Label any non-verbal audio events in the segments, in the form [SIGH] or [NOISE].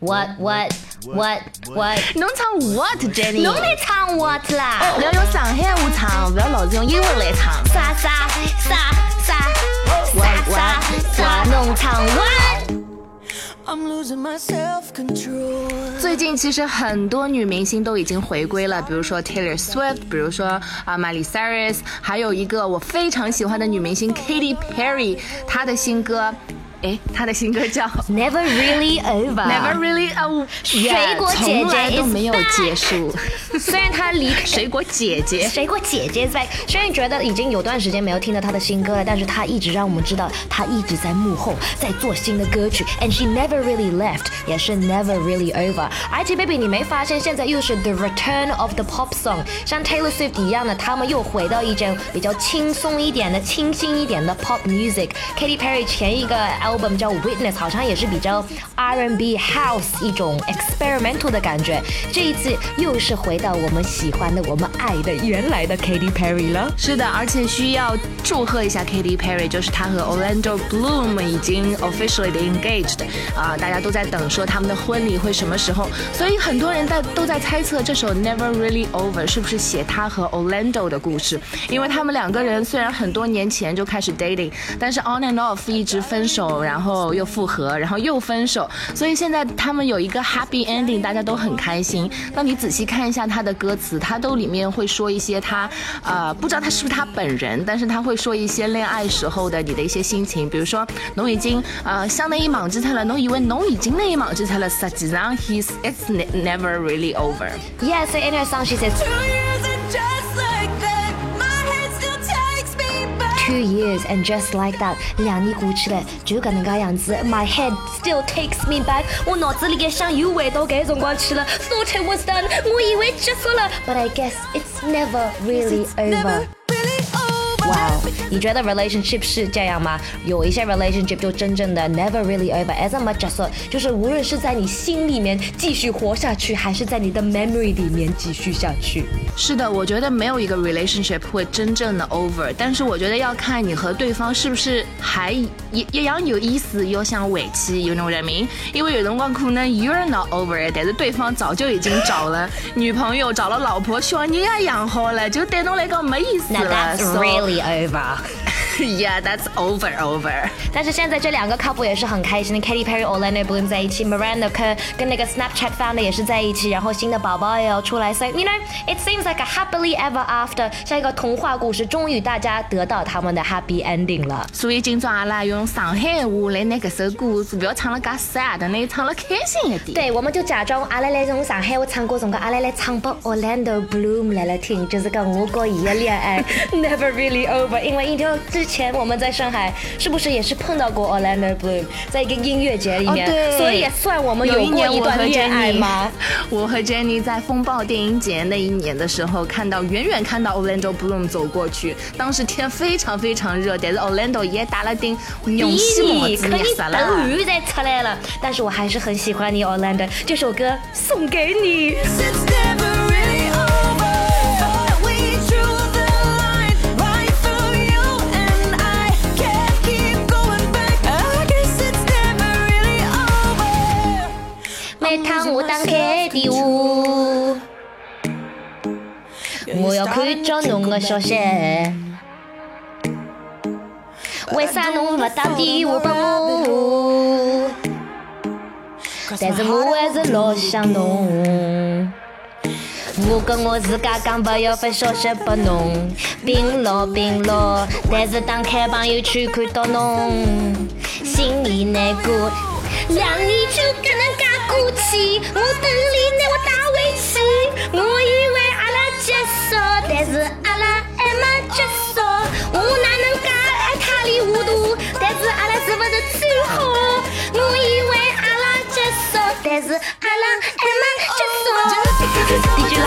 What what what what？侬唱 what Jenny？侬来唱 what 啦？不，要用上海话唱，不要老是用英文来唱。啥啥啥啥啥啥啥？侬唱 what？最近其实很多女明星都已经回归了，比如说 Taylor Swift，比如说啊 Miley Cyrus，还有一个我非常喜欢的女明星 Katy Perry，她的新歌。哎，他的新歌叫 Never Really Over，Never Really Over，水果姐姐都没有结束。虽然他离水果姐姐，水果姐姐在，虽然觉得已经有段时间没有听到他的新歌了，但是他一直让我们知道他一直在幕后在做新的歌曲。And she never really left，也是 Never Really Over。而且 baby，你没发现现在又是 The Return of the Pop Song，像 Taylor Swift 一样的，他们又回到一种比较轻松一点的、清新一点的 Pop Music。Katy Perry 前一个。Album 叫 Witness，好像也是比较 R&B House 一种 experimental 的感觉。这一次又是回到我们喜欢的、我们爱的原来的 Katy Perry 了。是的，而且需要祝贺一下 Katy Perry，就是她和 Orlando Bloom 已经 officially engaged 啊，大家都在等说他们的婚礼会什么时候。所以很多人在都在猜测这首 Never Really Over 是不是写他和 Orlando 的故事，因为他们两个人虽然很多年前就开始 dating，但是 on and off 一直分手，然后。又复合，然后又分手，所以现在他们有一个 happy ending，大家都很开心。那你仔细看一下他的歌词，他都里面会说一些他，呃，不知道他是不是他本人，但是他会说一些恋爱时候的你的一些心情，比如说，侬已经呃相那一莽之他了，侬以为侬已经那一莽之他了，实际上 he's it's never really over。yes Two years and just like that，两年过去了，就搿能介样子。My head still takes me back，我脑子里嘅想又回到搿辰光去了。Thought it was done，我以为结束了，But I guess it's never really over。 哇哦，你觉得 relationship 是这样吗？有一些 relationship 就真正的 never really over，as much as 就是无论是在你心里面继续活下去，还是在你的 memory 里面继续下去。是的，我觉得没有一个 relationship 会真正的 over，但是我觉得要看你和对方是不是还一一样有意思，又想回去，有那种人民。因为有辰光可能 you're not over，但是对方早就已经找了女朋友，找了老婆，小人也养好了，就对侬来讲没意思了。Over. [LAUGHS] Yeah, that's over over. 但是现在这两个 couple 也是很开心的，Katy Perry、Orlando Bloom 在一起，Miranda 跟跟那个 Snapchat founder 也是在一起，然后新的宝宝也要出来，所以 you know it seems like a happily ever after，像一个童话故事，终于大家得到他们的 happy ending 了。所以今朝阿拉用上海话来拿这首歌，不要唱了介 sad，那唱了开心一点。对，我们就假装阿拉来用上海话唱歌，从个阿拉来唱给 Orlando Bloom 来来听，就是讲我跟伊的恋爱 [LAUGHS] never really over，因为一条之前我们在上海是不是也是碰到过 Orlando Bloom，在一个音乐节里面，所以也算我们有过一段恋爱吗？我和 Jenny 在风暴电影节那一年的时候，看到远远看到 Orlando Bloom 走过去，当时天非常非常热，但是 Orlando 也打了顶勇气帽子，可以等雨再出来了。但是我还是很喜欢你 Orlando，这首歌送给你。我要看着侬的消息。为啥侬不打电话给我？但是我还是老想侬。我跟我自家讲不要发消息给侬，冰落冰落。但是打开朋友圈看到侬，心里难过。两年就搿能介过去，我等你拿我带回去。我结束，但是阿拉还没结束。我哪能介爱他里糊涂？但是阿拉是不是最好？我以为阿拉结束，但是阿拉还没结束。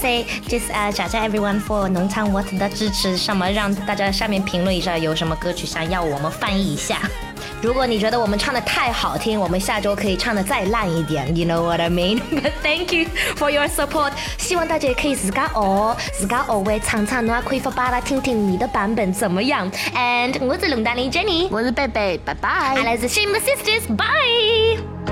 Say just 啊，谢谢 everyone for 农场 what 的支持。什么让大家下面评论一下，有什么歌曲想要我们翻译一下？如果你觉得我们唱的太好听，我们下周可以唱的再烂一点。You know what I mean? [LAUGHS] But thank you for your support。希望大家也可以自家哦，自家哦会唱唱，我可以发巴拉听听你的版本怎么样。And 我是龙丹妮 Jenny，我是贝贝，拜拜。I like the Shame Sisters，bye。